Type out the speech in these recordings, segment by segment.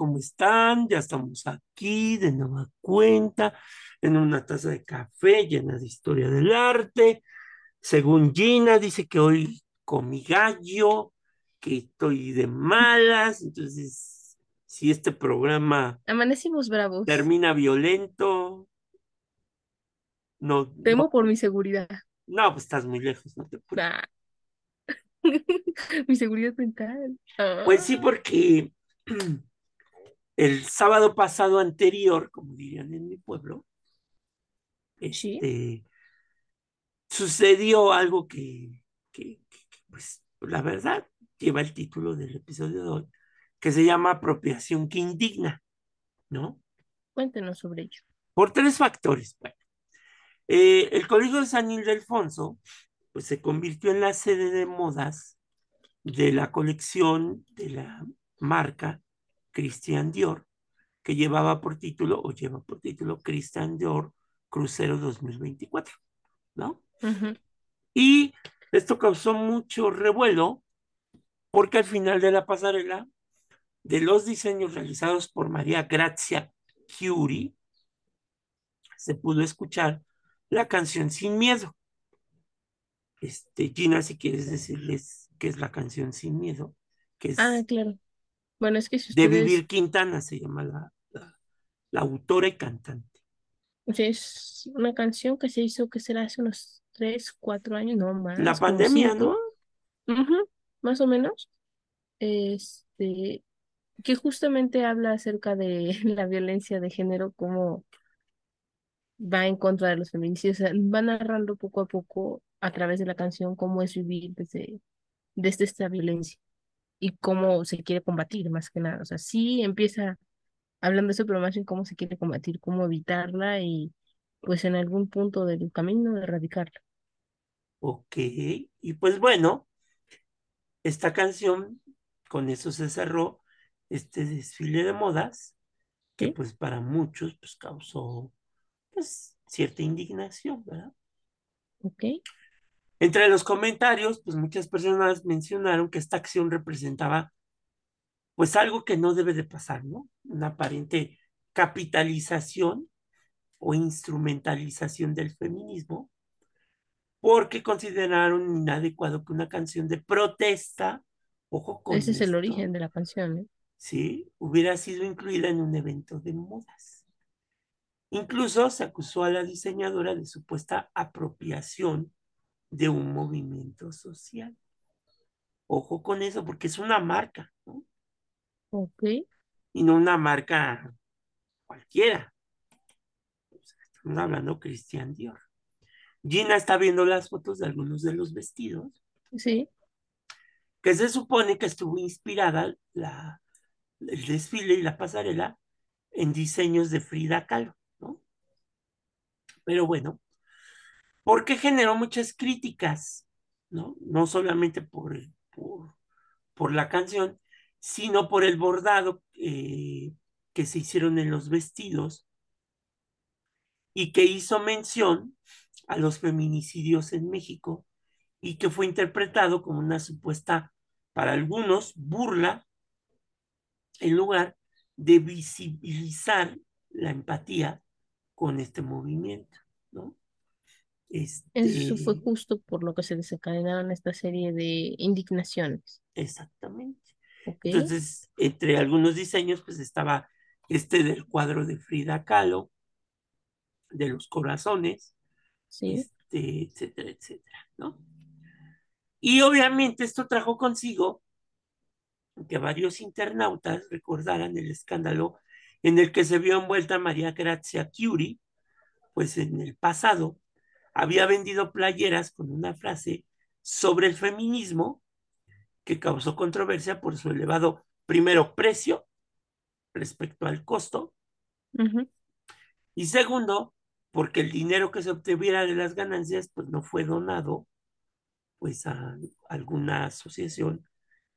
¿Cómo están? Ya estamos aquí de nueva cuenta, en una taza de café llena de historia del arte. Según Gina, dice que hoy comí gallo, que estoy de malas. Entonces, si este programa Amanecimos bravos. termina violento, no, Temo no, por mi seguridad. no, pues estás muy lejos, no te puedo. Ah. mi seguridad mental. Pues sí, Ah. porque el sábado pasado anterior, como dirían en mi pueblo, Sí. este, sucedió algo que, que, que, pues, la verdad, lleva el título del episodio de hoy, que se llama apropiación que indigna, ¿no? Cuéntenos sobre ello. Por tres factores. Bueno, eh, el Colegio de San Ildefonso, pues se convirtió en la sede de modas de la colección de la marca Christian Dior, que llevaba por título, o lleva por título, Christian Dior Crucero 2024, ¿no? Y esto causó mucho revuelo porque al final de la pasarela, de los diseños realizados por María Grazia Chiuri, se pudo escuchar la canción Sin Miedo. Este, Gina, si quieres decirles qué es la canción Sin Miedo, que es Ah, claro. Bueno, es que si de ustedes, Vivir Quintana, se llama la, la, la autora y cantante. es una canción que se hizo, que será hace unos tres, cuatro años, no La más, como pandemia, ¿no? Ujú, más o menos. Este, que justamente habla acerca de la violencia de género, cómo va en contra de los feminicidios. O sea, va narrando poco a poco a través de la canción cómo es vivir desde, desde esta violencia y cómo se quiere combatir, más que nada. O sea, sí empieza hablando de eso, pero más en cómo se quiere combatir, cómo evitarla y pues en algún punto del camino erradicarla. Ok, y pues bueno, esta canción, con eso se cerró este desfile de modas, que ¿Sí? pues para muchos pues causó pues cierta indignación, ¿verdad? ¿Ok? Entre los comentarios, pues muchas personas mencionaron que esta acción representaba pues algo que no debe de pasar, ¿no? Una aparente capitalización o instrumentalización del feminismo, porque consideraron inadecuado que una canción de protesta, ojo con Ese es el origen de la canción, ¿eh? ¿sí? Hubiera sido incluida en un evento de modas. Incluso se acusó a la diseñadora de supuesta apropiación de un movimiento social. Ojo con eso, porque es una marca, ¿no? Ok. Y no una marca cualquiera. Estamos hablando Christian Dior. Gina está viendo las fotos de algunos de los vestidos, Sí. que se supone que estuvo inspirada la, el desfile y la pasarela en diseños de Frida Kahlo, ¿no? Pero bueno, porque generó muchas críticas, ¿no? No solamente por, por, la canción, sino por el bordado eh, que se hicieron en los vestidos y que hizo mención a los feminicidios en México y que fue interpretado como una supuesta, para algunos, burla en lugar de visibilizar la empatía con este movimiento, ¿no? Eso fue Este, justo por lo que se desencadenaron esta serie de indignaciones. exactamente. Entonces, entre algunos diseños, pues estaba este del cuadro de Frida Kahlo, de los corazones, Sí. este, etcétera, etcétera, ¿no? Y obviamente esto trajo consigo que varios internautas recordaran el escándalo en el que se vio envuelta María Grazia Chiuri, pues en el pasado había vendido playeras con una frase sobre el feminismo que causó controversia por su elevado, primero, precio respecto al costo, y segundo, porque el dinero que se obtuviera de las ganancias, pues no fue donado pues a alguna asociación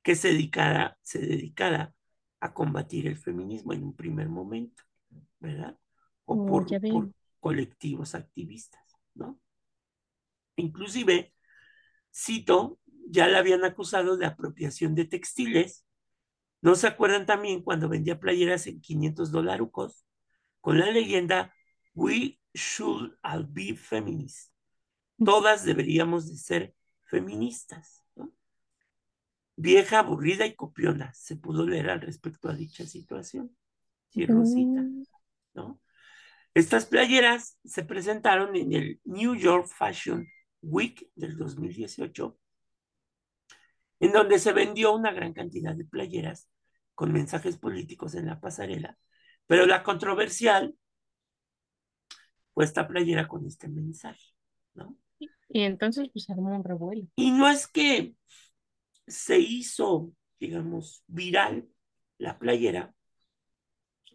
que se dedicara, se dedicara a combatir el feminismo en un primer momento, ¿verdad? O Oh, por, por colectivos activistas, ¿no? Inclusive, cito, ya la habían acusado de apropiación de textiles ¿No se acuerdan también cuando vendía playeras en 500 dolarucos con la leyenda We should all be feminists? Todas deberíamos de ser feministas. ¿no? Vieja, aburrida y copiona, se pudo leer al respecto a dicha situación. Sí, Rosita, ¿no? Estas playeras se presentaron en el New York Fashion Week del 2018, en donde se vendió una gran cantidad de playeras con mensajes políticos en la pasarela, pero la controversial fue esta playera con este mensaje, ¿no? Y entonces pues armó un revuelo. Y no es que se hizo, digamos, viral la playera,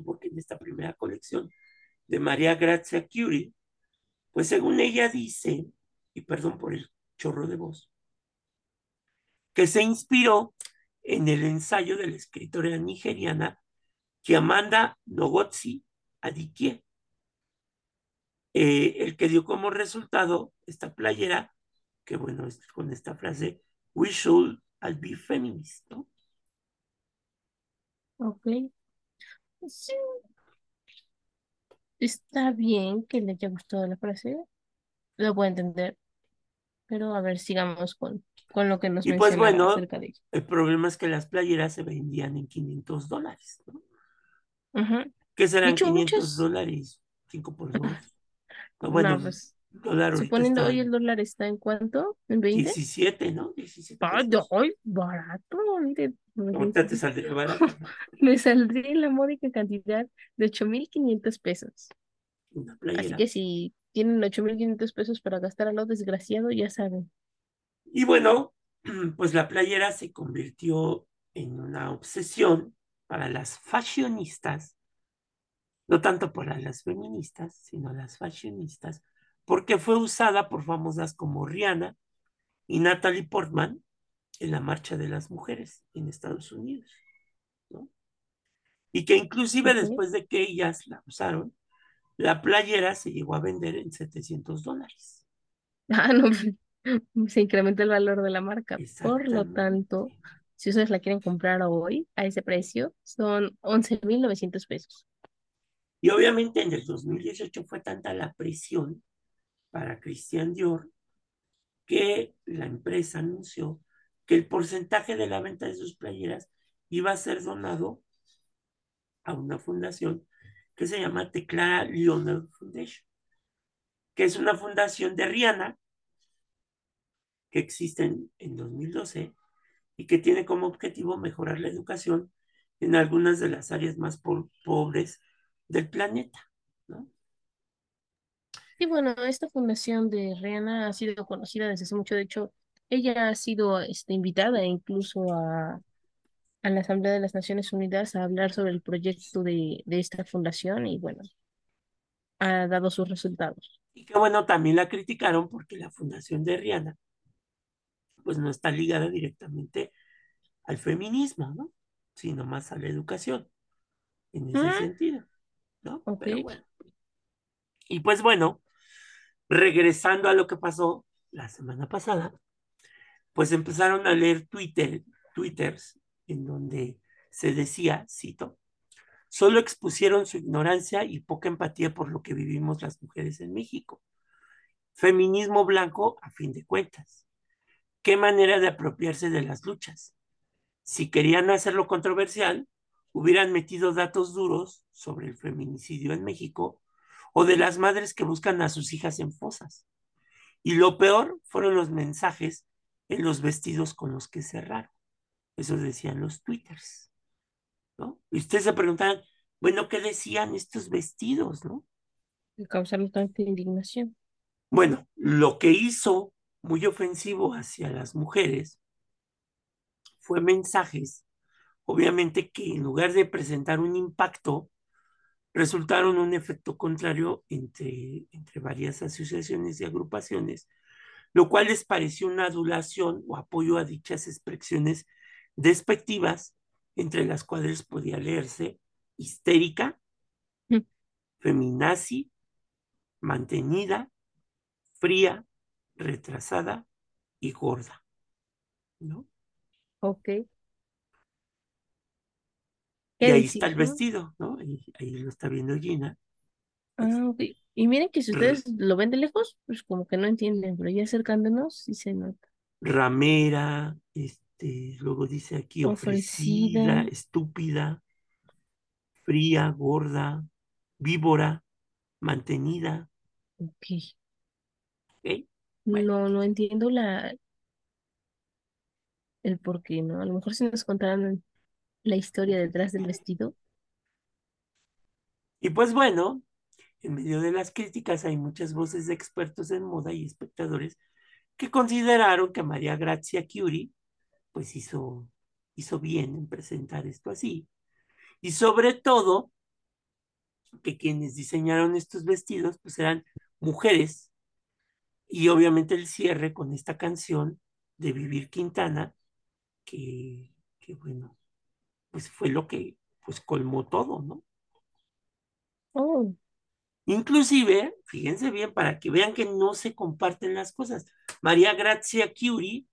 porque en esta primera colección de María Grazia Curie, pues según ella dice, y perdón por el chorro de voz, que se inspiró en el ensayo de la escritora nigeriana Chiamanda Ngozi Adichie, eh, el que dio como resultado esta playera, que bueno, es con esta frase, we should all be feminists, ¿no? Ok. Sí. Está bien que le haya gustado la frase. Lo puedo entender. Pero a ver, sigamos con, con lo que nos Y pues bueno, acerca de ella. el problema es que las playeras se vendían en 500 dólares, ¿no? Ujú. ¿Qué De serán hecho, 500 muchos. dólares? 5 por 2. No, No, bueno, pues, el dólar suponiendo hoy el dólar está en cuánto? ¿En 20? 17, ¿no? 17 Ay, de pesos. hoy, barato. Mire, Ahorita te saldría barato, me saldría la módica cantidad de 8.500 pesos. Una Así playera. que si tienen 8.500 pesos para gastar a lo desgraciado, ya saben. Y bueno, pues la playera se convirtió en una obsesión para las fashionistas, no tanto para las feministas, sino las fashionistas, porque fue usada por famosas como Rihanna y Natalie Portman en la Marcha de las Mujeres en Estados Unidos, ¿no? Y que inclusive después de que ellas la usaron, la playera se llegó a vender en 700 dólares. Ah, no, se incrementa el valor de la marca. Por lo tanto, si ustedes la quieren comprar hoy a ese precio, son 11.900 pesos. Y obviamente en el 2018 fue tanta la presión para Christian Dior que la empresa anunció que el porcentaje de la venta de sus playeras iba a ser donado a una fundación que se llama Teclara Lionel Foundation, que es una fundación de Rihanna que existe en, en 2012 y que tiene como objetivo mejorar la educación en algunas de las áreas más po pobres del planeta, ¿no? Y bueno, esta fundación de Rihanna ha sido conocida desde hace mucho. De hecho, ella ha sido este, invitada incluso a, a la Asamblea de las Naciones Unidas a hablar sobre el proyecto de, de esta fundación y bueno, ha dado sus resultados. Y que bueno, también la criticaron porque la fundación de Rihanna pues no está ligada directamente al feminismo, ¿no? Sino más a la educación, en ese Ah, sentido, ¿no? Pero bueno. Y pues bueno, regresando a lo que pasó la semana pasada, pues empezaron a leer Twitter, twitters en donde se decía, cito, solo expusieron su ignorancia y poca empatía por lo que vivimos las mujeres en México. Feminismo blanco a fin de cuentas. ¿Qué manera de apropiarse de las luchas? Si querían hacerlo controversial, hubieran metido datos duros sobre el feminicidio en México o de las madres que buscan a sus hijas en fosas. Y lo peor fueron los mensajes en los vestidos con los que cerraron. Eso decían los twitters, ¿no? Y ustedes se preguntan, bueno, ¿qué decían estos vestidos, no? Causarle tanta indignación. Bueno, lo que hizo muy ofensivo hacia las mujeres fue mensajes, obviamente que en lugar de presentar un impacto, resultaron un efecto contrario entre, entre varias asociaciones y agrupaciones, lo cual les pareció una adulación o apoyo a dichas expresiones despectivas, entre las cuales podía leerse histérica, Mm, feminazi, mantenida, fría, retrasada y gorda, ¿no? Ok. Y ¿Qué ahí está el no? vestido, ¿no? Ahí, ahí lo está viendo Gina. Ah, ok. Y miren que si ustedes lo ven de lejos, pues como que no entienden, pero ya acercándonos sí se nota. ramera, este, luego dice aquí ofrecida, Ofrecida. estúpida, fría, gorda, víbora, mantenida. Ok. ¿ok? Bueno, No, no entiendo la, el por qué, ¿no? A lo mejor si nos contaran la historia detrás del vestido. y pues bueno, en medio de las críticas hay muchas voces de expertos en moda y espectadores que consideraron que María Grazia Chiuri pues hizo, hizo bien en presentar esto así. Y sobre todo, que quienes diseñaron estos vestidos pues eran mujeres y obviamente el cierre con esta canción de Vivir Quintana, que, que bueno, pues fue lo que pues colmó todo, ¿no? Oh, Inclusive, fíjense bien, para que vean que no se comparten las cosas. María Grazia Chiuri,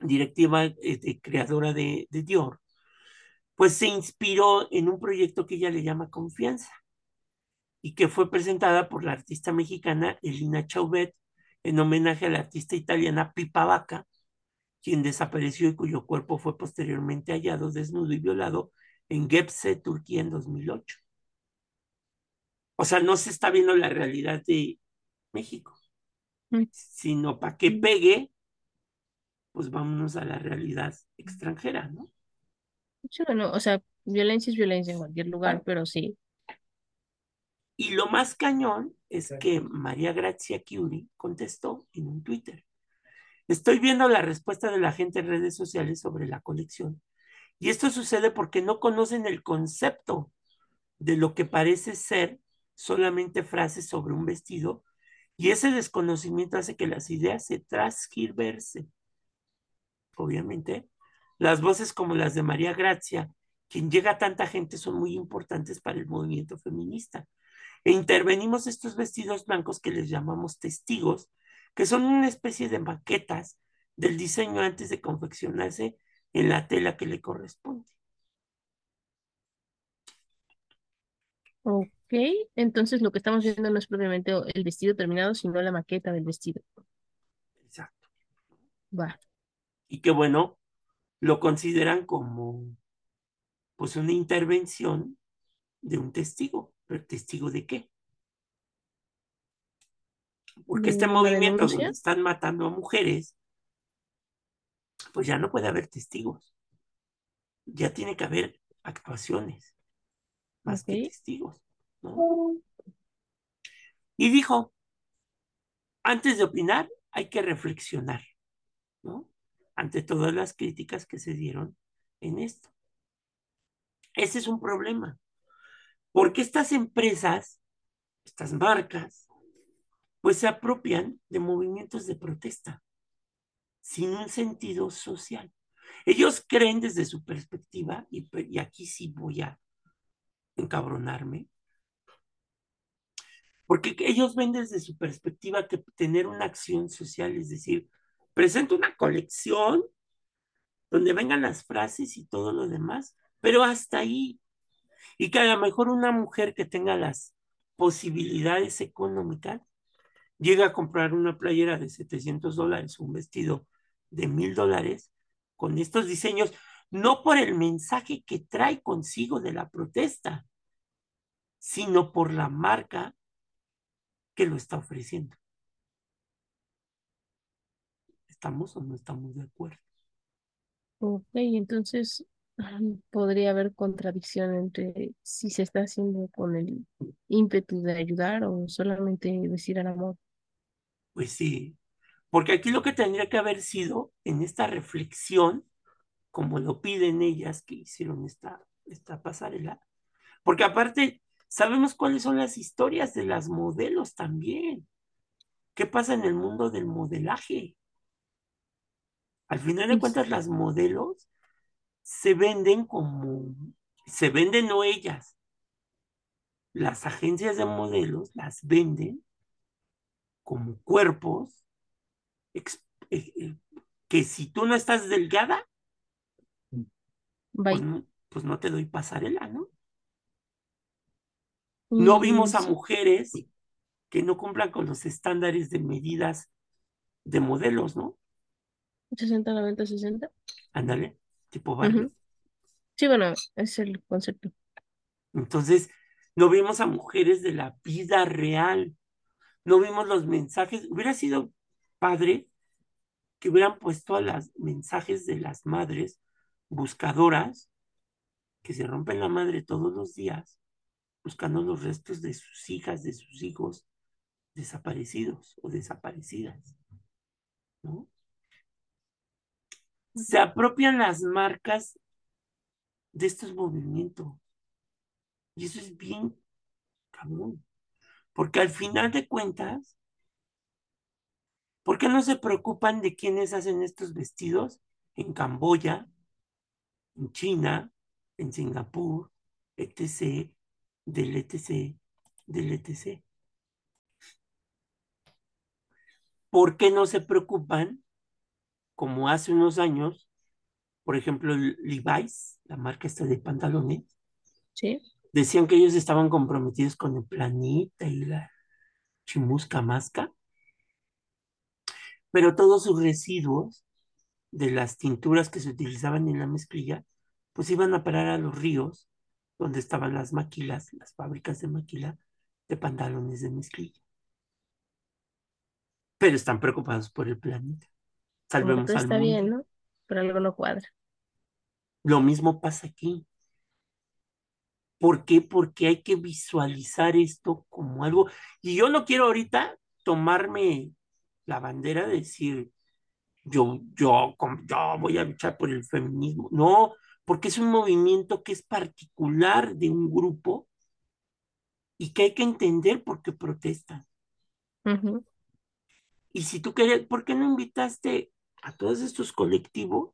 directiva, este, creadora de, de Dior, pues se inspiró en un proyecto que ella le llama Confianza y que fue presentada por la artista mexicana Elina Chauvet en homenaje a la artista italiana Pipa Vaca, quien desapareció y cuyo cuerpo fue posteriormente hallado desnudo y violado en Gebze, Turquía, en 2008. O sea, no se está viendo la realidad de México, sino para que pegue, pues vámonos a la realidad extranjera, ¿no? Sí, bueno, o sea, violencia es violencia en cualquier lugar, pero sí. Y lo más cañón es que María Grazia Chiuri contestó en un Twitter. Estoy viendo la respuesta de la gente en redes sociales sobre la colección. Y esto sucede porque no conocen el concepto de lo que parece ser solamente frases sobre un vestido y ese desconocimiento hace que las ideas se transgiversen. Obviamente, las voces como las de María Gracia, quien llega a tanta gente, son muy importantes para el movimiento feminista. E intervenimos estos vestidos blancos que les llamamos testigos, que son una especie de maquetas del diseño antes de confeccionarse en la tela que le corresponde. Ok, entonces lo que estamos viendo no es propiamente el vestido terminado, sino la maqueta del vestido. Exacto. Va. Y que bueno, lo consideran como pues una intervención de un testigo. ¿Pero testigo de qué? Porque este ¿De una movimiento donde están matando a mujeres, pues ya no puede haber testigos. Ya tiene que haber actuaciones más que testigos, ¿no? Y dijo, antes de opinar, hay que reflexionar, ¿no? Ante todas las críticas que se dieron en esto. Ese es un problema, porque estas empresas, estas marcas, pues se apropian de movimientos de protesta sin un sentido social. Ellos creen desde su perspectiva, y, y aquí sí voy a encabronarme, porque ellos ven desde su perspectiva que tener una acción social, es decir, presento una colección donde vengan las frases y todo lo demás, pero hasta ahí. Y que a lo mejor una mujer que tenga las posibilidades económicas llega a comprar una playera de 700 dólares, un vestido de mil dólares, con estos diseños, no por el mensaje que trae consigo de la protesta, sino por la marca que lo está ofreciendo. ¿Estamos o no estamos de acuerdo? Ok, entonces podría haber contradicción entre si se está haciendo con el ímpetu de ayudar o solamente decir al amor. Pues sí, porque aquí lo que tendría que haber sido en esta reflexión, como lo piden ellas que hicieron esta, esta pasarela, porque aparte sabemos cuáles son las historias de las modelos también. ¿Qué pasa en el mundo del modelaje? Al final de cuentas, las modelos se venden como, se venden no ellas, las agencias de modelos las venden como cuerpos eh, eh, que si tú no estás delgada, pues no, pues no te doy pasarela, ¿no? No Mm, vimos a mujeres que no cumplan con los estándares de medidas de modelos, ¿no? 60, 90, 60. Ándale, tipo Barbie. Ujú. Sí, bueno, es el concepto. Entonces, no vimos a mujeres de la vida real, no vimos los mensajes. Hubiera sido padre que hubieran puesto a los mensajes de las madres buscadoras que se rompen la madre todos los días buscando los restos de sus hijas, de sus hijos desaparecidos o desaparecidas, ¿no? Se apropian las marcas de estos movimientos y eso es bien cabrón, porque al final de cuentas, ¿por qué no se preocupan de quiénes hacen estos vestidos en Camboya, en China, en Singapur, etc., del etc., del etc.? ¿Por qué no se preocupan, como hace unos años, por ejemplo, Levi's, la marca esta de pantalones, Sí, decían que ellos estaban comprometidos con el planeta y la chimusca masca, pero todos sus residuos de las tinturas que se utilizaban en la mezclilla, pues iban a parar a los ríos donde estaban las maquilas, las fábricas de maquila de pantalones de mezclilla. Pero están preocupados por el planeta. Salvemos al está mundo. bien, ¿no? Pero algo no cuadra. Lo mismo pasa aquí. ¿Por qué? Porque hay que visualizar esto como algo. Y yo no quiero ahorita tomarme la bandera de decir, yo, yo, yo voy a luchar por el feminismo. No, porque es un movimiento que es particular de un grupo y que hay que entender por qué protestan. Y si tú querías, ¿por qué no invitaste a todos estos colectivos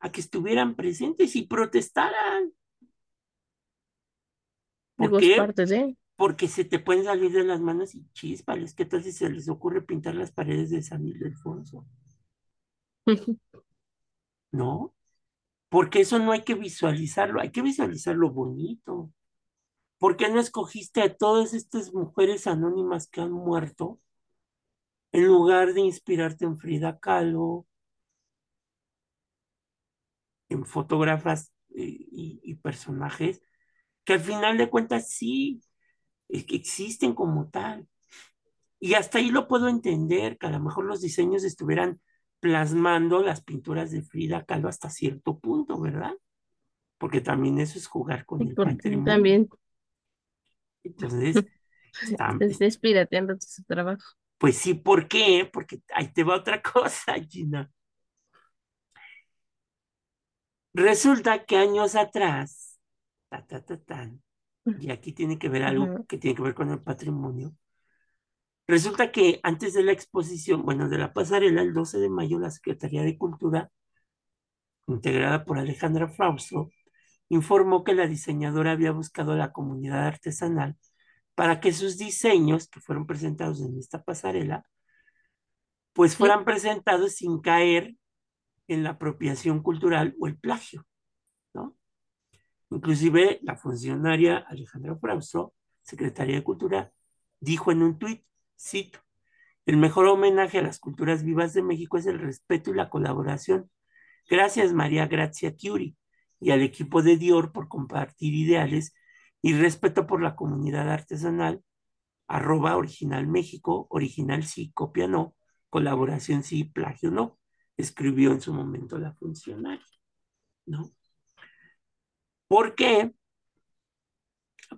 a que estuvieran presentes y protestaran? ¿Por qué? de. porque se te pueden salir de las manos y chispales. ¿Qué tal si se les ocurre pintar las paredes de San Ildefonso? ¿No? Porque eso no hay que visualizarlo, hay que visualizar lo bonito. ¿Por qué no escogiste a todas estas mujeres anónimas que han muerto en lugar de inspirarte en Frida Kahlo, en fotógrafas eh, y, y personajes que al final de cuentas sí eh, que existen como tal? Y hasta ahí lo puedo entender, que a lo mejor los diseños estuvieran plasmando las pinturas de Frida Kahlo hasta cierto punto, ¿verdad? Porque también eso es jugar con el patrimonio. también Entonces, está, es despirateando su trabajo. pues sí, ¿por qué? Porque ahí te va otra cosa, Gina. Resulta que años atrás, ta, ta, ta, tan, y aquí tiene que ver algo que tiene que ver con el patrimonio. Resulta que antes de la exposición, bueno, de la pasarela, el 12 de mayo, la Secretaría de Cultura, integrada por Alejandra Frausto, informó que la diseñadora había buscado a la comunidad artesanal para que sus diseños, que fueron presentados en esta pasarela, pues Sí, fueran presentados sin caer en la apropiación cultural o el plagio. Inclusive la funcionaria Alejandra Frausto, secretaria de Cultura, dijo en un tuit, cito, el mejor homenaje a las culturas vivas de México es el respeto y la colaboración. Gracias María Grazia Chiuri y al equipo de Dior por compartir ideales y respeto por la comunidad artesanal, arroba original México, original sí, copia no, colaboración sí, plagio no, escribió en su momento la funcionaria, ¿no? ¿Por qué?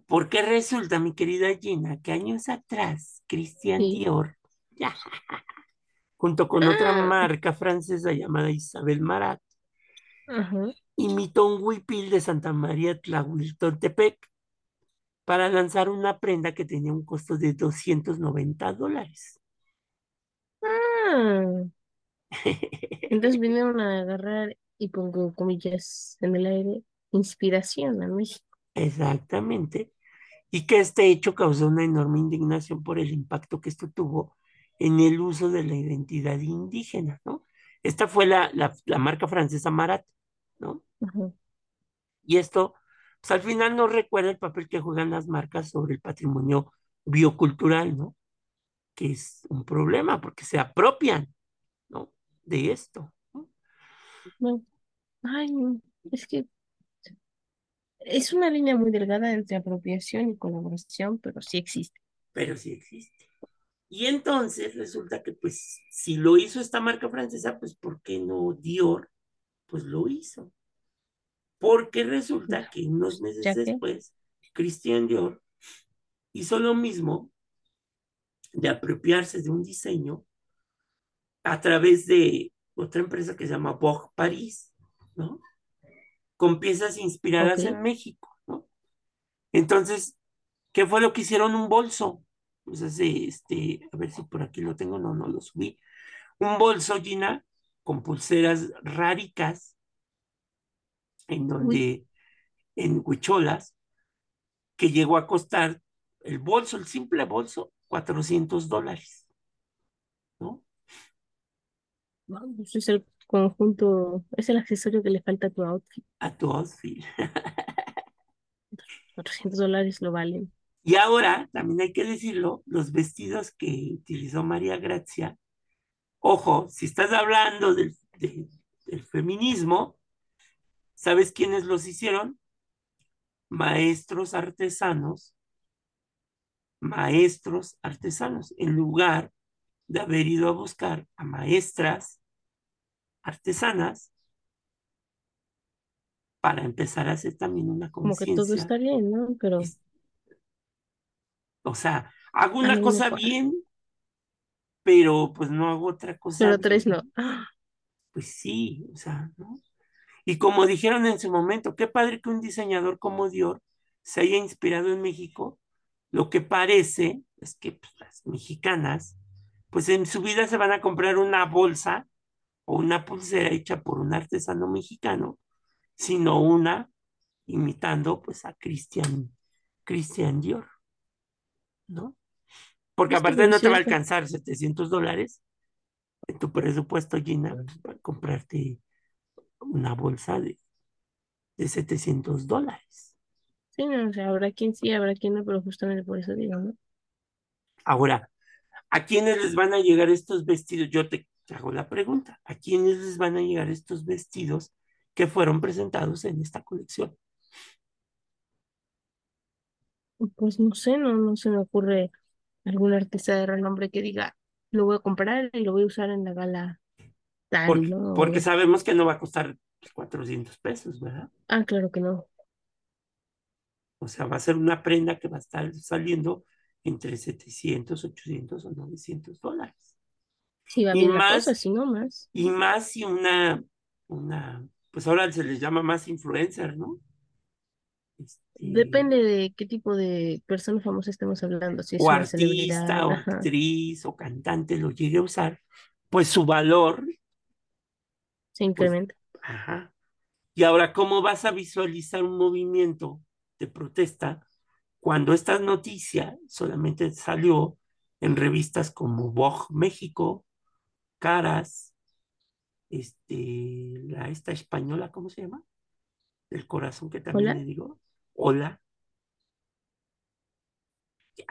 Porque resulta, mi querida Gina, que años atrás, Christian sí. Dior, ya, junto con otra Ah, marca francesa llamada Isabel Marat, imitó un huipil de Santa María Tlahuiltoltepec para lanzar una prenda que tenía un costo de 290 dólares. Ah, entonces vinieron a agarrar, y pongo comillas en el aire, inspiración a México. Exactamente. Y que este hecho causó una enorme indignación por el impacto que esto tuvo en el uso de la identidad indígena, ¿no? Esta fue la, la, la marca francesa Marat, ¿no? Y esto, pues al final nos recuerda el papel que juegan las marcas sobre el patrimonio biocultural, ¿no? Que es un problema porque se apropian, ¿no? De esto. ¿no? Ay. Es que es una línea muy delgada entre apropiación y colaboración, pero sí existe. Pero sí existe. Y entonces resulta que, pues, si lo hizo esta marca francesa, pues, ¿por qué no Dior? Pues lo hizo. Porque resulta que unos meses Ya después, Christian Dior hizo lo mismo de apropiarse de un diseño a través de otra empresa que se llama Vogue Paris, ¿no? Con piezas inspiradas en México, ¿no? Entonces, ¿qué fue lo que hicieron? Un bolso. Pues ese, este, a ver si por aquí lo tengo, no, no lo subí. Un bolso, Gina, con pulseras ráricas, en uy, donde, en huicholas, que llegó a costar el bolso, el simple bolso, 400 dólares, ¿no? vamos, es el conjunto, es el accesorio que le falta a tu outfit. A tu outfit. 400 dólares lo valen. Y ahora, también hay que decirlo, los vestidos que utilizó María Grazia, ojo, si estás hablando del, de- del feminismo, ¿sabes quiénes los hicieron? Maestros artesanos, maestros artesanos, en lugar de haber ido a buscar a maestras artesanas para empezar a hacer también una Como que todo conciencia. está bien, ¿no? Pero Es- O sea, hago a una mí me cosa cuadra. bien, pero pues no hago otra cosa Pero tres no. ¡Ah! Pues sí, o sea, ¿no? Y como dijeron en su momento, qué padre que un diseñador como Dior se haya inspirado en México. Lo que parece es que pues, las mexicanas, pues en su vida se van a comprar una bolsa o una pulsera hecha por un artesano mexicano, sino una imitando pues a Christian, Christian Dior, ¿no? Porque Es aparte no te va a alcanzar 700 dólares en tu presupuesto, Gina, pues, para comprarte una bolsa de, de 700 dólares. sí, no, o sea, habrá quien sí, habrá quien no, pero justamente por eso digo, ¿no? Ahora, ¿a quiénes les van a llegar estos vestidos? Yo te hago la pregunta, ¿a quiénes les van a llegar estos vestidos que fueron presentados en esta colección? Pues no sé, no, no se me ocurre algún artista de renombre que diga, lo voy a comprar y lo voy a usar en la gala tal, Porque, ¿no? porque sabemos que no va a costar 400 pesos, ¿verdad? ah, claro que no. O sea, va a ser una prenda que va a estar saliendo entre 700, 800 o 900 dólares. Si va Y bien cosa, más, si no más. y más si una, una, pues ahora se les llama más influencer, ¿no? Este, Depende de qué tipo de persona famosa estemos hablando, si o es una artista, o ajá, actriz, o cantante lo llegue a usar, pues su valor, se pues, incrementa. ajá. Y ahora, ¿cómo vas a visualizar un movimiento de protesta cuando esta noticia solamente salió en revistas como Vogue México, Caras, este, la esta española, ¿cómo se llama? Del corazón que también Hola, le digo, Hola.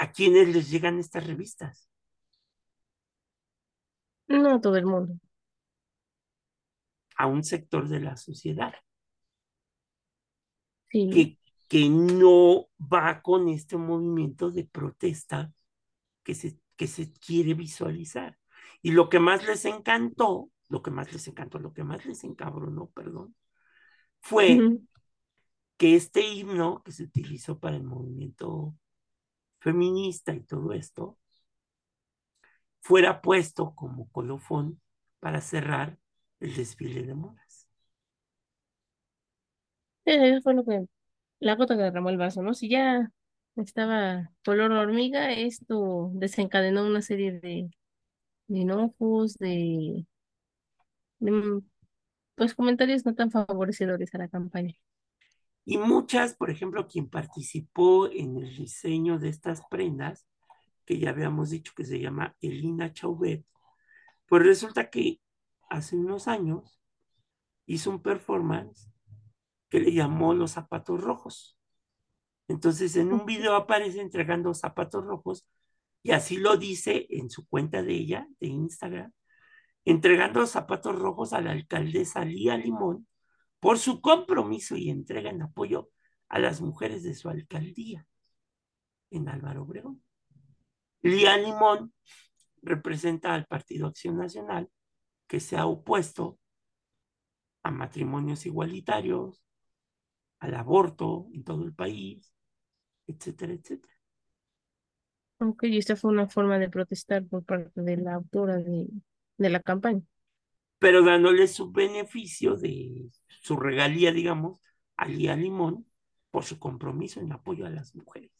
¿A quiénes les llegan estas revistas? no a todo el mundo. A un sector de la sociedad Sí, que, que no va con este movimiento de protesta que se, que se quiere visualizar. Y lo que más les encantó, lo que más les encantó, lo que más les encabronó, perdón, fue que este himno que se utilizó para el movimiento feminista y todo esto, fuera puesto como colofón para cerrar el desfile de modas. Eso fue lo que, la gota que derramó el vaso, ¿no? Si ya estaba color hormiga, esto desencadenó una serie de, de enojos, de, de, mm, pues comentarios no tan favorecedores a la campaña. Y muchas, por ejemplo, quien participó en el diseño de estas prendas, que ya habíamos dicho que se llama Elina Chauvet, pues resulta que hace unos años hizo un performance que le llamó los zapatos rojos. Entonces, en un video aparece entregando zapatos rojos y así lo dice en su cuenta de ella, de Instagram, entregando los zapatos rojos a la alcaldesa Lía Limón por su compromiso y entrega en apoyo a las mujeres de su alcaldía en Álvaro Obregón. Lía Limón representa al Partido Acción Nacional que se ha opuesto a matrimonios igualitarios, al aborto en todo el país, etcétera, etcétera. Ok, y esta fue una forma de protestar por parte de la autora de, de la campaña. Pero dándole su beneficio de su regalía, digamos, a Lía Limón por su compromiso en apoyo a las mujeres.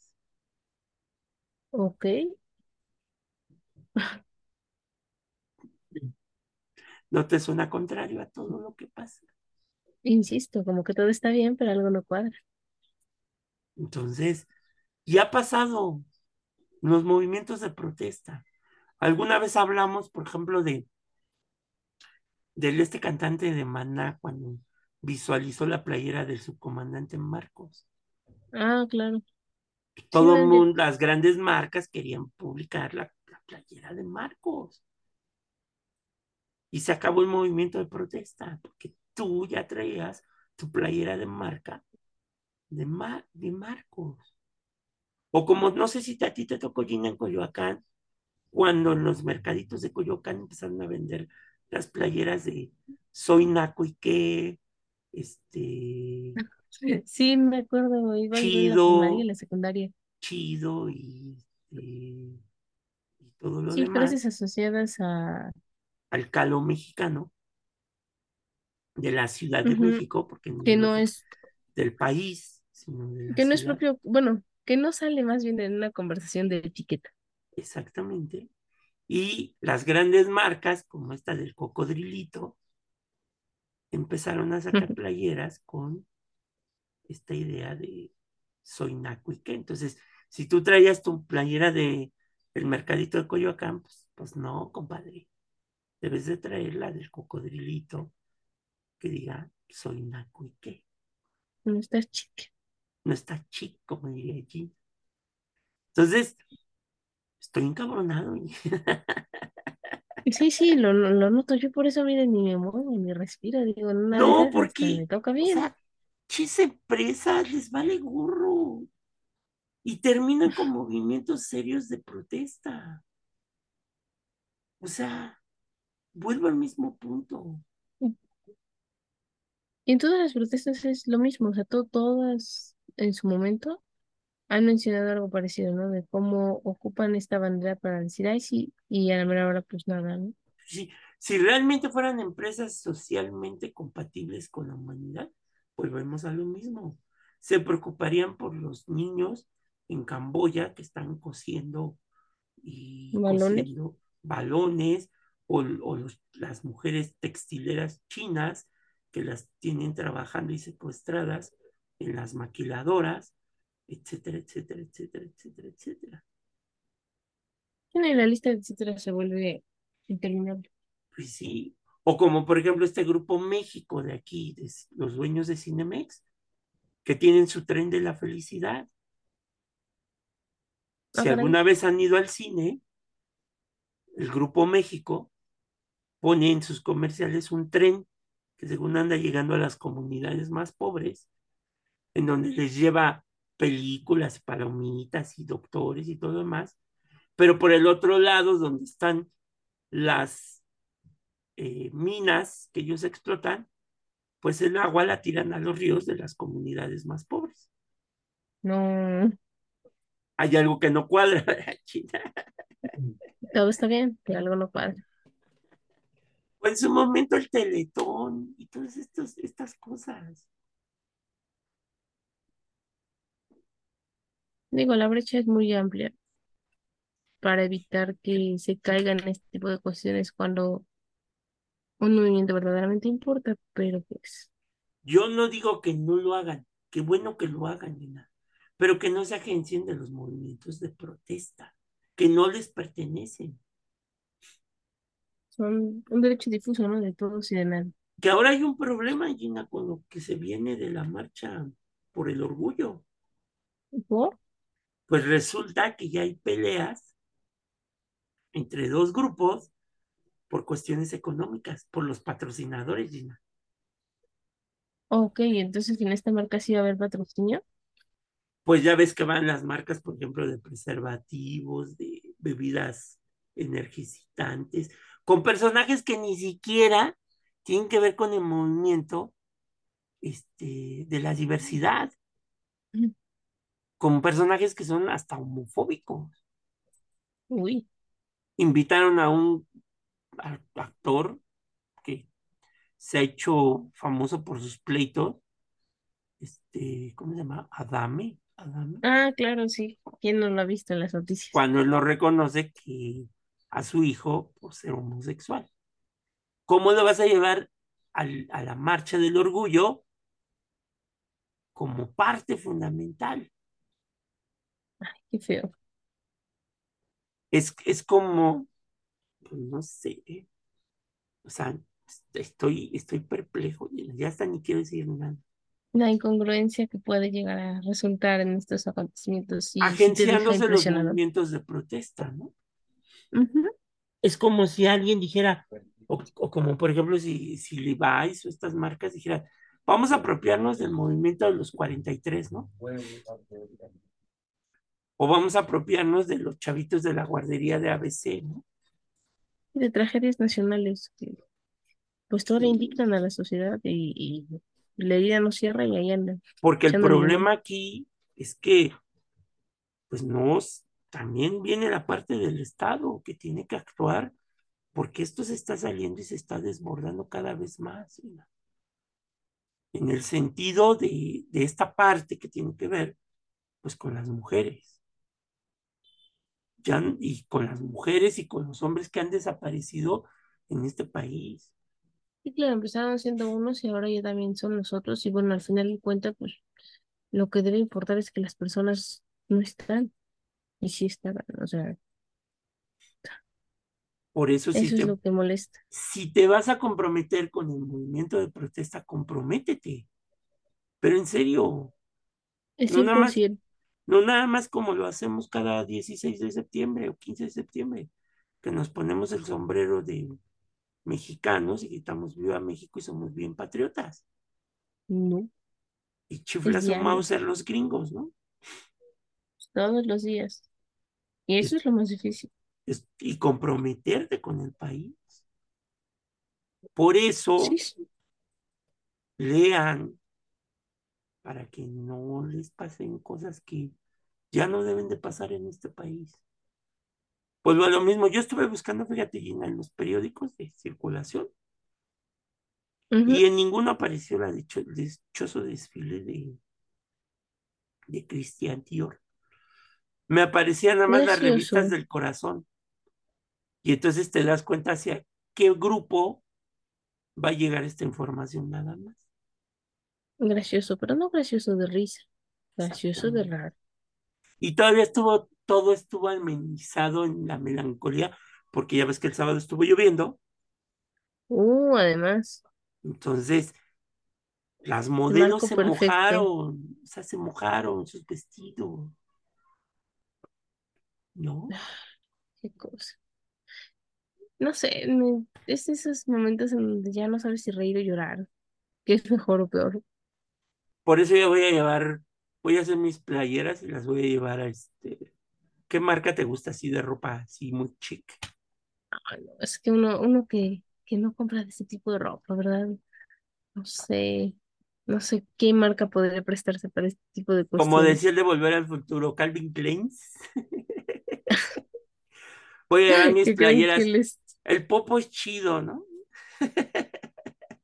Ok, ¿No te suena contrario a todo lo que pasa? insisto, como que todo está bien, pero algo no cuadra. Entonces, ya ha pasado los movimientos de protesta. Alguna vez hablamos, por ejemplo, de del este cantante de Maná cuando visualizó la playera del subcomandante Marcos. Ah, claro. Sí, Todo yo- mundo, las grandes marcas querían publicar la, la playera de Marcos. Y se acabó el movimiento de protesta, porque tú ya traías tu playera de marca de, de Marcos. O como no sé si a ti te tocó Gina en Coyoacán, cuando en los mercaditos de Coyoacán empezaron a vender las playeras de Soy Naco y qué, este, sí, me acuerdo, iba en la y chido, la secundaria. chido y, este, y todo lo Sí, demás, frases asociadas a... al calo mexicano de la Ciudad de México, porque no que no es, del país, sino de la que no es propio, bueno, que no sale más bien en una conversación de etiqueta. exactamente. Y las grandes marcas, como esta del cocodrilito, empezaron a sacar playeras con esta idea de soy naco y qué. Entonces, si tú traías tu playera de el mercadito de Coyoacán, pues, pues no, compadre. Debes de traer la del cocodrilito que diga soy naco y qué. No estás chica. No está chic, como diría allí. Entonces, estoy encabronado. Sí, sí, lo, lo, lo noto. Yo por eso, miren, ni me muevo, ni respiro. Digo, una No, porque, me toca o bien. sea, chis empresas les vale gorro y terminan con movimientos serios de protesta. O sea, vuelvo al mismo punto. Y en todas las protestas es lo mismo. O sea, to- todas en su momento han mencionado algo parecido, ¿no? De cómo ocupan esta bandera para decir, ay, sí, y a la mera hora, pues nada, ¿no? Si, si realmente fueran empresas socialmente compatibles con la humanidad, volvemos a lo mismo. Se preocuparían por los niños en Camboya que están cosiendo y Balones. cosiendo balones o, o los- las mujeres textileras chinas que las tienen trabajando y secuestradas en las maquiladoras, etcétera, etcétera, etcétera, etcétera, etcétera. Y la lista etcétera se vuelve interminable. Pues sí. O como por ejemplo este grupo México de aquí, de los dueños de Cinemex, que tienen su tren de la felicidad. Si alguna vez han ido al cine, el grupo México pone en sus comerciales un tren que según anda llegando a las comunidades más pobres, en donde les lleva películas, palomitas y doctores y todo demás, pero por el otro lado, donde están las eh, minas que ellos explotan, pues el agua la tiran a los ríos de las comunidades más pobres. No, Hay algo que no cuadra, China. todo está bien, pero algo no cuadra. O en su momento el teletón y todas estas cosas. Digo, la brecha es muy amplia para evitar que se caigan este tipo de cuestiones cuando un movimiento verdaderamente importa, pero pues, Yo no digo que no lo hagan, qué bueno que lo hagan, Nina, pero que no se agencien de los movimientos de protesta, que no les pertenecen. son un derecho difuso, ¿no? De todos y de nadie. que ahora hay un problema, Gina, con lo que se viene de la marcha por el orgullo. ¿Por? Pues resulta que ya hay peleas entre dos grupos por cuestiones económicas, por los patrocinadores, Gina. Ok, entonces en esta marca sí va a haber patrocinio. Pues ya ves que van las marcas, por ejemplo, de preservativos, de bebidas energizantes, con personajes que ni siquiera tienen que ver con el movimiento este, de la diversidad. Con personajes que son hasta homofóbicos. Uy, Invitaron a un actor que se ha hecho famoso por sus pleitos, este, ¿cómo se llama? Adame, Adame, ah, claro, sí. ¿Quién no lo ha visto en las noticias? cuando él no reconoce que a su hijo por ser homosexual. ¿Cómo lo vas a llevar al- a la marcha del orgullo como parte fundamental? Qué feo. Es, es como, no sé, ¿eh? o sea, estoy, estoy perplejo, ya hasta ni quiero decir nada. La incongruencia que puede llegar a resultar en estos acontecimientos deja Agenciándose los movimientos de protesta, ¿no? Es como si alguien dijera, o, o como por ejemplo si, si Levi's o estas marcas dijeran, vamos a apropiarnos del movimiento de los 43, ¿no? O vamos a apropiarnos de los chavitos de la guardería de ABC, ¿no? De tragedias nacionales que pues todavía Sí. indignan a la sociedad y, y la herida no cierra y ahí andan Porque el problema aquí es que, pues no, s- también viene la parte del Estado que tiene que actuar, porque esto se está saliendo y se está desbordando cada vez más. En el sentido de, de esta parte que tiene que ver, pues con las mujeres. Y con las mujeres y con los hombres que han desaparecido en este país. Y claro, empezaron siendo unos y ahora ya también son nosotros y bueno, al final de cuentas pues lo que debe importar es que las personas no están y sí estaban, o sea, Por eso si eso es te, lo que molesta. si te vas a comprometer con el movimiento de protesta, comprométete. Pero en serio, Es no nada más 100%. No nada más como lo hacemos cada 16 de septiembre o 15 de septiembre, que nos ponemos el sombrero de mexicanos y gritamos viva México y somos bien patriotas. No, Y chiflas un Mauser los gringos, ¿no? todos los días. Y Es- eso es lo más difícil. es- y comprometerte con el país. Por eso Sí, sí. lean para que no les pasen cosas que ya no deben de pasar en este país. Pues lo lo mismo, yo estuve buscando, fíjate, Gina, en los periódicos de circulación y en ninguno apareció la dicho, el dichoso desfile de, de Christian Dior. Me aparecían nada más las revistas del corazón y entonces te das cuenta hacia qué grupo va a llegar esta información nada más. Gracioso, pero no gracioso de risa, gracioso de raro. Y todavía estuvo, todo estuvo amenizado en la melancolía, porque ya ves que el sábado estuvo lloviendo, Uh, además, entonces las el modelos se perfecto. mojaron, o sea, se mojaron sus vestidos, ¿no? Qué cosa. No sé, me- es de esos momentos en donde ya no sabes si reír o llorar, qué es mejor o peor. Por eso yo voy a llevar, voy a hacer mis playeras y las voy a llevar a este. ¿Qué marca te gusta así de ropa así muy chic? Ay, no, es que uno, uno que, que no compra de ese tipo de ropa, ¿verdad? No sé, no sé qué marca podría prestarse para este tipo de Como decía cuestiones. el de Volver al Futuro, Calvin Klein. Voy a llevar mis ¿Qué creen que playeras. les... El Popo es chido, ¿no?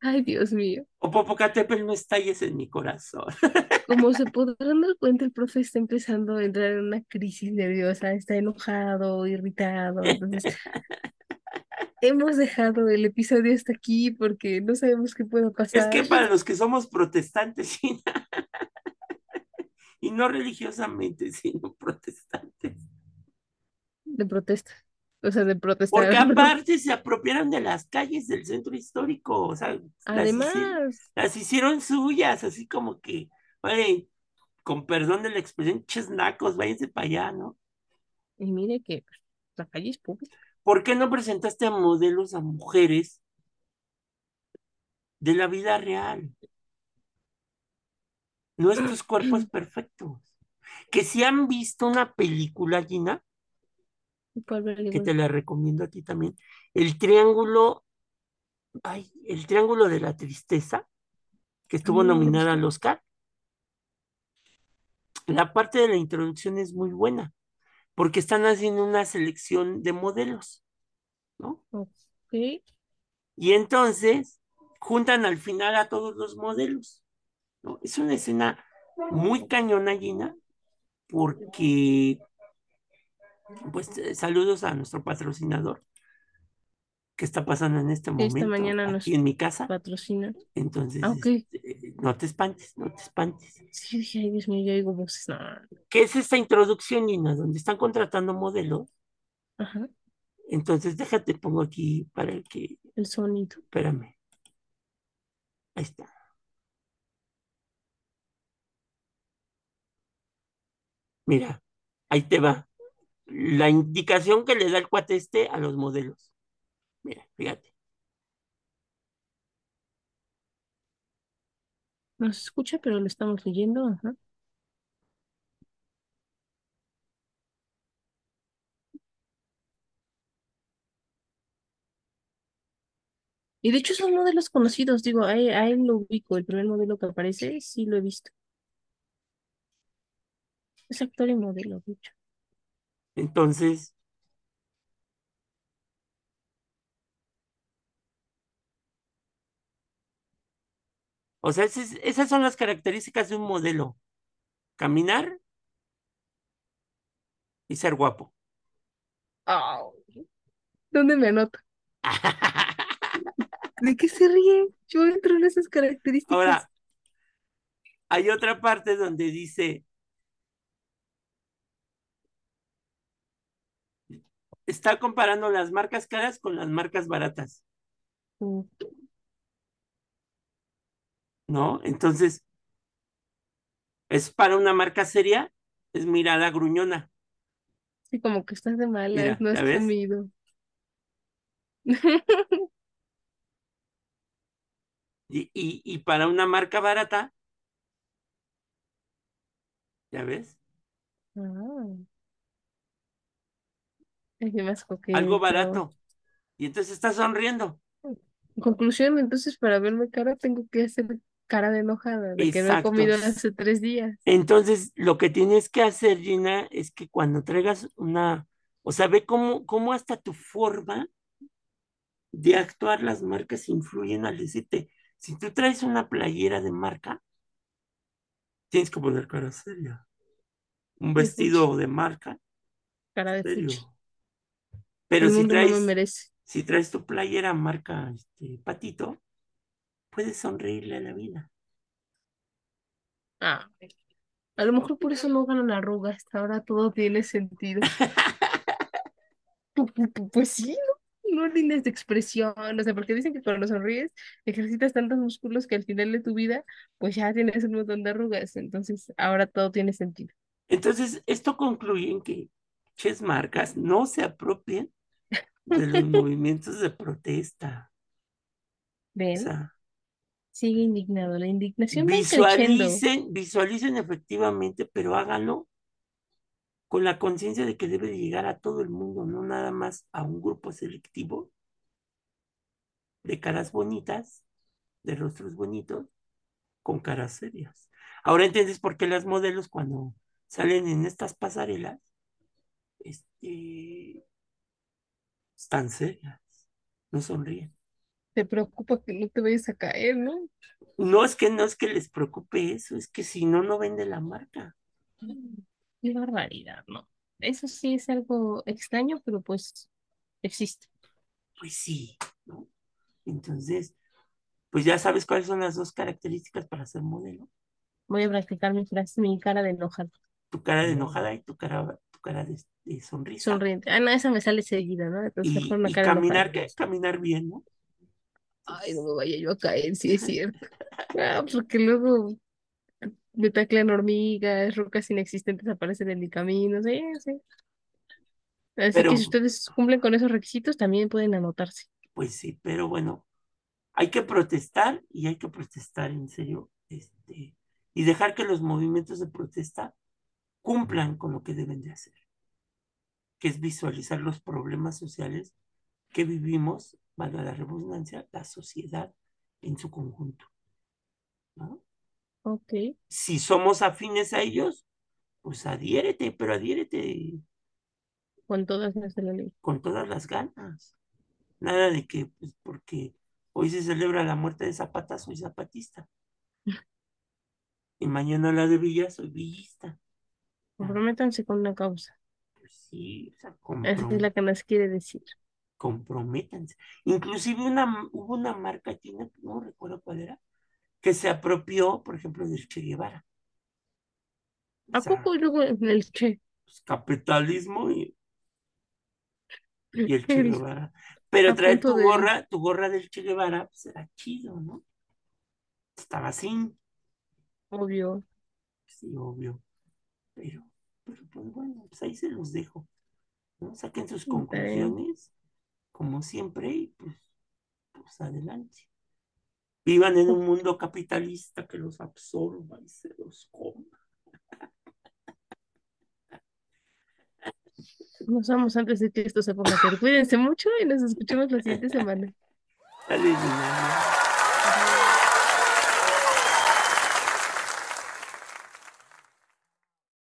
Ay, Dios mío. O Popocatépetl no estalles en mi corazón. Como se podrán dar cuenta, el profe está empezando a entrar en una crisis nerviosa, está enojado, irritado. Entonces, hemos dejado el episodio hasta aquí porque no sabemos qué pueda Es que pasar para los que somos protestantes, y no religiosamente, sino protestantes, de protesta. O sea, de protestar. Porque aparte se apropiaron de las calles del centro histórico, o sea, las hicieron, Además, las hicieron suyas, así como que, oye, con perdón de la expresión, chesnacos, váyanse para allá, ¿no? y mire que pues, la calle es pública. ¿Por qué no presentaste a modelos a mujeres de la vida real? Nuestros cuerpos perfectos. Que si han visto una película, Gina, ¿Cuál verle, que te la recomiendo a ti también, el triángulo, ay, el triángulo de la tristeza, que estuvo he nominada al Oscar, la parte de la introducción es muy buena, porque están haciendo una selección de modelos, ¿no? Ok. Y entonces juntan al final a todos los modelos, ¿no? Es una escena muy cañona, Gina, porque, pues, eh, saludos a nuestro patrocinador que está pasando en este Esta momento mañana aquí en mi casa. patrocina. Entonces, Ah, ok. este, no te espantes, no te espantes. Sí, dije, ay, Dios mío, ya oigo voces. No. ¿Qué es esta introducción, Gina? Donde están contratando modelos. Ajá, Entonces, déjate, pongo aquí para que, el sonido. espérame. Ahí está. Mira, ahí te va. La indicación que le da el cuate este a los modelos. Mira, fíjate. No se escucha, pero lo estamos leyendo. Ajá. Y de hecho son modelos conocidos, digo, a él, a él lo ubico, el primer modelo que aparece, sí lo he visto. Es actor y modelo, de hecho. Entonces, o sea, esas, son las características de un modelo. Caminar y ser guapo. Ah, ¿Dónde me anoto? ¿De qué se ríe? Yo entro en esas características. Ahora, hay otra parte donde dice, está comparando las marcas caras con las marcas baratas, Mm, ¿no? Entonces, es para una marca seria, es mirada gruñona. Sí, como que estás de malas, Mira, no has comido. Y, y, y para una marca barata, ¿ya ves? Ah, Algo barato. Y entonces está sonriendo. En conclusión, entonces para verme cara tengo que hacer cara de enojada, de que no he Exacto. comido hace tres días. Entonces, lo que tienes que hacer, Gina, es que cuando traigas una, o sea, ve cómo, cómo hasta tu forma de actuar las marcas influyen al decirte, si tú traes una playera de marca, tienes que poner cara seria. Un vestido de marca, cara de serio. fuchi. Pero si mundo no me traes, merece. si traes tu playera marca este, patito, puedes sonreírle a la vida. Ah, a lo mejor por eso no ganan arrugas, hasta ahora todo tiene sentido. Pu- pu- pu- Pues sí, ¿no? No líneas de expresión, o sea, porque dicen que cuando sonríes ejercitas tantos músculos que al final de tu vida, pues ya tienes un montón de arrugas, entonces ahora todo tiene sentido. Entonces, esto concluye en que ches marcas no se apropien de los movimientos de protesta. O ¿Ven? sea, Sigue indignado, la indignación visualicen, visualicen efectivamente, pero háganlo con la conciencia de que debe de llegar a todo el mundo, no nada más a un grupo selectivo de caras bonitas, de rostros bonitos, con caras serias. Ahora entiendes por qué las modelos cuando salen en estas pasarelas, este, están serias, no sonríen. Te preocupa que no te vayas a caer, ¿no? No es que no es que les preocupe eso, es que si no, no vende la marca. Qué barbaridad, ¿no? Eso sí es algo extraño, pero pues existe. Pues sí, ¿no? Entonces, pues ya sabes cuáles son las dos características para ser modelo. Voy a practicar mi frase, mi cara de enojado. Tu cara de enojada y tu cara, cara de, de sonrisa. Sonriente. Ah, no, esa me sale seguida, ¿no? Entonces Y, mejor una y cara caminar. ¿qué? Caminar bien, ¿no? Ay, no me vaya yo a caer, sí es cierto. Ah, porque luego me taclean hormigas, rocas inexistentes aparecen en mi camino, sí, sí. Así que si ustedes cumplen con esos requisitos, también pueden anotarse. pues sí, pero bueno, hay que protestar y hay que protestar en serio, este, y dejar que los movimientos de protesta cumplan con lo que deben de hacer, que es visualizar los problemas sociales que vivimos, valga la redundancia, la sociedad en su conjunto, ¿no? Ok, Si somos afines a ellos, pues adhiérete, pero adhiérete con todas las ley. con todas las ganas. Nada de que, pues, porque hoy se celebra la muerte de Zapata, soy zapatista. Y mañana la de Villa, soy villista. Comprométanse con una causa. pues sí, o sea, Esa es la que nos quiere decir. comprométanse. Inclusive una, hubo una marca china, no recuerdo cuál era, que se apropió, por ejemplo, del Che Guevara. O ¿A sea, poco luego en el che? pues, capitalismo y, y el Che Guevara. Pero traer tu de, gorra, tu gorra del Che Guevara, pues era chido, ¿no? Estaba así, obvio, sí, obvio. Pero, pero pues bueno, pues ahí se los dejo, ¿no? Saquen sus conclusiones, como siempre, y pues, pues adelante. Vivan en un mundo capitalista que los absorba y se los coma. Nos vamos antes de que esto se ponga peor. Cuídense mucho y nos escuchamos la siguiente semana. Dale.